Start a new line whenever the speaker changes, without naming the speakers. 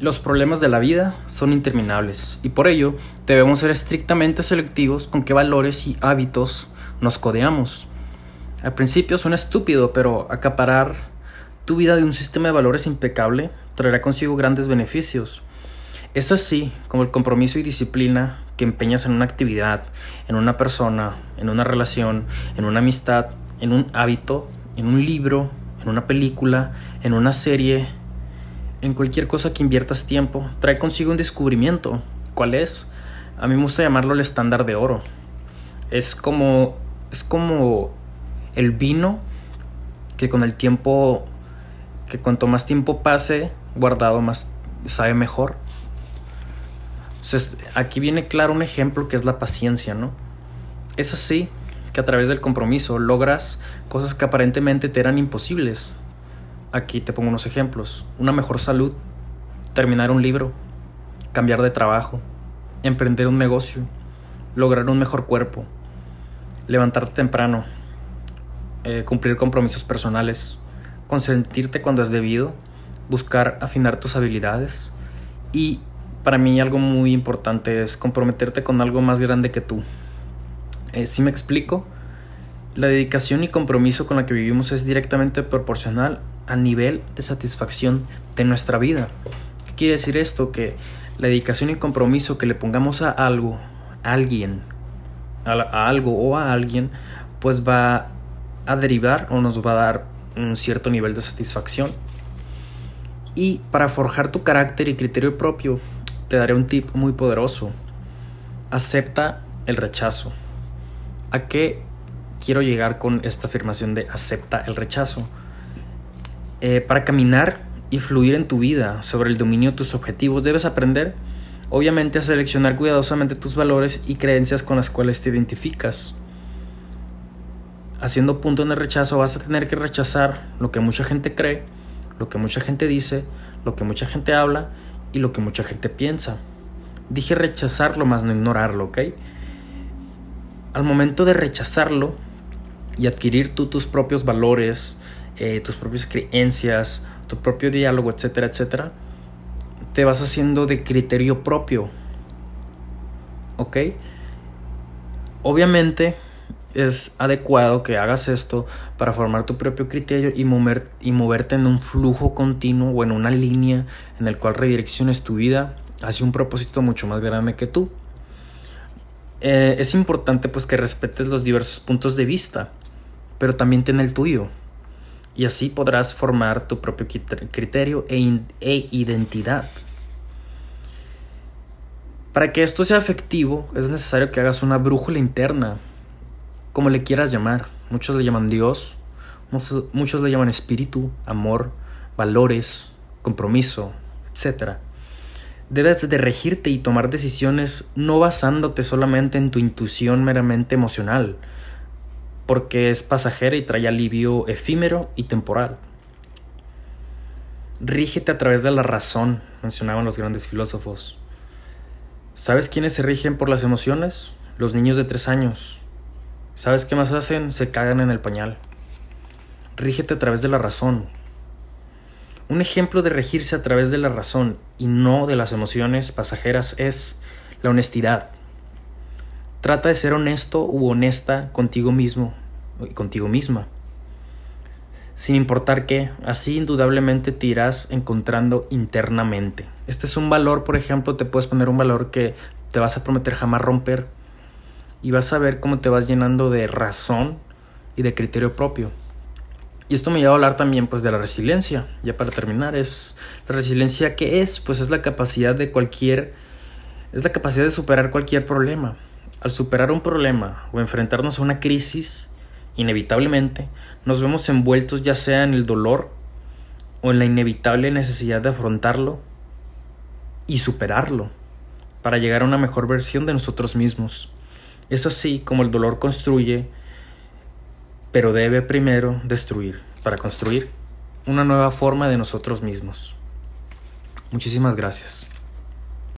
Los problemas de la vida son interminables y por ello debemos ser estrictamente selectivos con qué valores y hábitos nos codeamos. Al principio suena estúpido, pero acaparar tu vida de un sistema de valores impecable traerá consigo grandes beneficios. Es así como el compromiso y disciplina que empeñas en una actividad, en una persona, en una relación, en una amistad, en un hábito, en un libro, en una película, en una serie, en cualquier cosa que inviertas tiempo, trae consigo un descubrimiento. ¿Cuál es? A mí me gusta llamarlo el estándar de oro. Es como es como el vino que con el tiempo que cuanto más tiempo pase guardado más sabe mejor. Entonces, aquí viene claro un ejemplo que es la paciencia, ¿no? Es así que a través del compromiso logras cosas que aparentemente te eran imposibles, Aquí te pongo unos ejemplos. Una mejor salud, terminar un libro, cambiar de trabajo, emprender un negocio, lograr un mejor cuerpo, levantarte temprano, eh, cumplir compromisos personales, consentirte cuando es debido, buscar afinar tus habilidades y para mí algo muy importante es comprometerte con algo más grande que tú. Eh, si me explico, la dedicación y compromiso con la que vivimos es directamente proporcional a nivel de satisfacción de nuestra vida. ¿Qué quiere decir esto? Que la dedicación y compromiso que le pongamos a algo, a alguien, a, algo o a alguien, pues va a derivar o nos va a dar un cierto nivel de satisfacción. Y para forjar tu carácter y criterio propio, te daré un tip muy poderoso. Acepta el rechazo. ¿A qué quiero llegar con esta afirmación de acepta el rechazo? Eh, para caminar y fluir en tu vida sobre el dominio de tus objetivos, debes aprender, obviamente, a seleccionar cuidadosamente tus valores y creencias con las cuales te identificas. Haciendo punto en el rechazo, vas a tener que rechazar lo que mucha gente cree, lo que mucha gente dice, lo que mucha gente habla y lo que mucha gente piensa. Dije rechazarlo más no ignorarlo, ¿ok? Al momento de rechazarlo y adquirir tú tus propios valores, eh, tus propias creencias, tu propio diálogo, etcétera, etcétera, te vas haciendo de criterio propio. ¿Ok? Obviamente es adecuado que hagas esto para formar tu propio criterio y, mover, y moverte en un flujo continuo o en una línea en el cual redirecciones tu vida hacia un propósito mucho más grande que tú. Eh, es importante pues que respetes los diversos puntos de vista, pero también ten el tuyo y así podrás formar tu propio criterio e, e, identidad. Para que esto sea efectivo es necesario que hagas una brújula interna, como le quieras llamar. Muchos le llaman Dios, muchos, le llaman espíritu, amor, valores, compromiso, etc. Debes de regirte y tomar decisiones no basándote solamente en tu intuición meramente emocional, porque es pasajera y trae alivio efímero y temporal. Rígete a través de la razón, mencionaban los grandes filósofos. ¿Sabes quiénes se rigen por las emociones? Los niños de tres años. ¿Sabes qué más hacen? Se cagan en el pañal. Rígete a través de la razón. Un ejemplo de regirse a través de la razón y no de las emociones pasajeras es la honestidad. Trata de ser honesto u honesta contigo mismo y contigo misma. Sin importar qué, así indudablemente te irás encontrando internamente. Este es un valor, por ejemplo, te puedes poner un valor que te vas a prometer jamás romper y vas a ver cómo te vas llenando de razón y de criterio propio. Y esto me lleva a hablar también pues de la resiliencia. Ya para terminar, es la resiliencia que es, pues es la capacidad de cualquier es la capacidad de superar cualquier problema. Al superar un problema o enfrentarnos a una crisis, inevitablemente, nos vemos envueltos ya sea en el dolor o en la inevitable necesidad de afrontarlo y superarlo para llegar a una mejor versión de nosotros mismos. Es así como el dolor construye, pero debe primero destruir para construir una nueva forma de nosotros mismos. Muchísimas gracias.